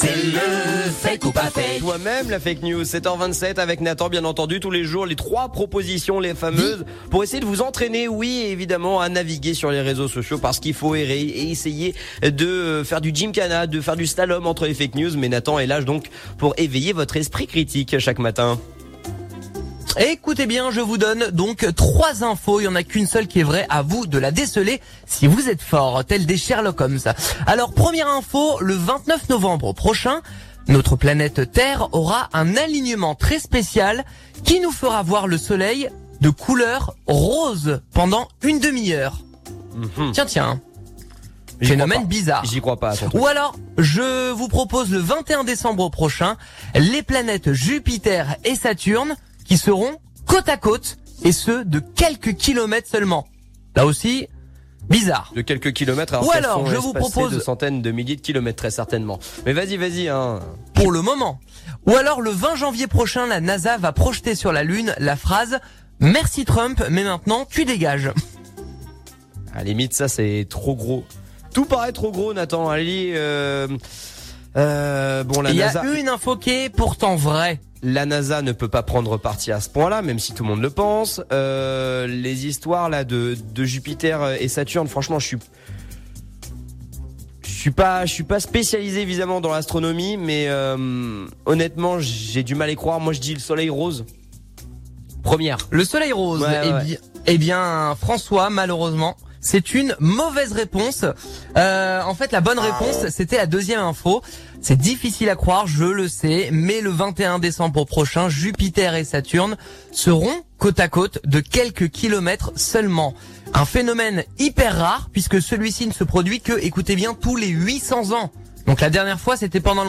C'est le fake ou pas fake. Toi-même, la fake news, 7h27 avec Nathan, bien entendu, tous les jours, les trois propositions, les fameuses, pour essayer de vous entraîner, oui, évidemment, à naviguer sur les réseaux sociaux parce qu'il faut errer et essayer de faire du gymkhana, de faire du slalom entre les fake news. Mais Nathan est là donc pour éveiller votre esprit critique chaque matin. Écoutez bien, je vous donne donc trois infos. Il y en a qu'une seule qui est vraie. À vous de la déceler si vous êtes fort, tel des Sherlock Holmes. Alors, première info, le 29 novembre prochain, notre planète Terre aura un alignement très spécial qui nous fera voir le soleil de couleur rose pendant une demi-heure. Mhm. Tiens, tiens. Phénomène bizarre. J'y crois pas. Ou alors, je vous propose le 21 décembre prochain, les planètes Jupiter et Saturne qui seront côte à côte et ce de quelques kilomètres seulement. Là aussi, bizarre. De quelques kilomètres, alors Ou alors, je vous propose- de centaines de milliers de kilomètres très certainement. Mais vas-y, vas-y, hein. Pour le moment. Ou alors le 20 janvier prochain, la NASA va projeter sur la Lune la phrase Merci Trump, mais maintenant tu dégages. À la limite, ça c'est trop gros. Tout paraît trop gros, Nathan. Allez, euh, euh, bon, la Il y NASA, a une info qui est pourtant vraie. La NASA ne peut pas prendre parti à ce point-là, même si tout le monde le pense. Euh, les histoires là de, de Jupiter et Saturne, franchement, je suis, je suis pas, je suis pas spécialisé évidemment dans l'astronomie, mais euh, honnêtement, j'ai du mal à y croire. Moi, je dis le Soleil rose. Première. Le soleil rose. Ouais, eh, ouais. eh bien, François, malheureusement, c'est une mauvaise réponse. Euh, en fait, la bonne réponse, c'était la deuxième info. C'est difficile à croire, je le sais, mais le 21 décembre prochain, Jupiter et Saturne seront côte à côte de quelques kilomètres seulement. Un phénomène hyper rare puisque celui-ci ne se produit que, écoutez bien, tous les 800 ans. Donc la dernière fois, c'était pendant le